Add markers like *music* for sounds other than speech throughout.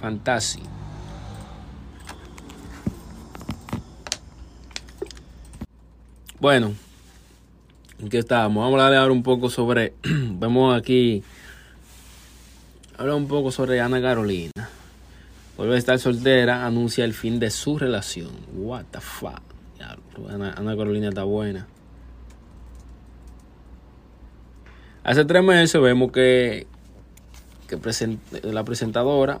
Fantasy. Bueno, ¿en qué estábamos? Vamos a hablar un poco sobre. *clears throat* vemos aquí. Habla un poco sobre Ana Carolina. Vuelve a estar soltera, anuncia el fin de su relación. What the fuck. Ana, Ana Carolina está buena. Hace tres meses vemos que, present, la presentadora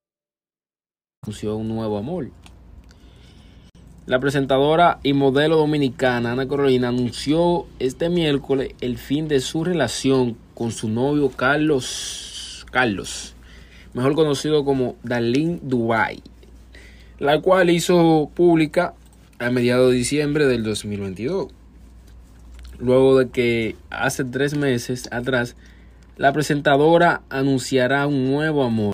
anunció un nuevo amor. La presentadora y modelo dominicana Ana Carolina anunció este miércoles el fin de su relación con su novio Carlos Carlos, mejor conocido como Darlene Dubai, la cual hizo pública a mediados de diciembre del 2022. Luego de que hace tres meses atrás la presentadora anunciará un nuevo amor.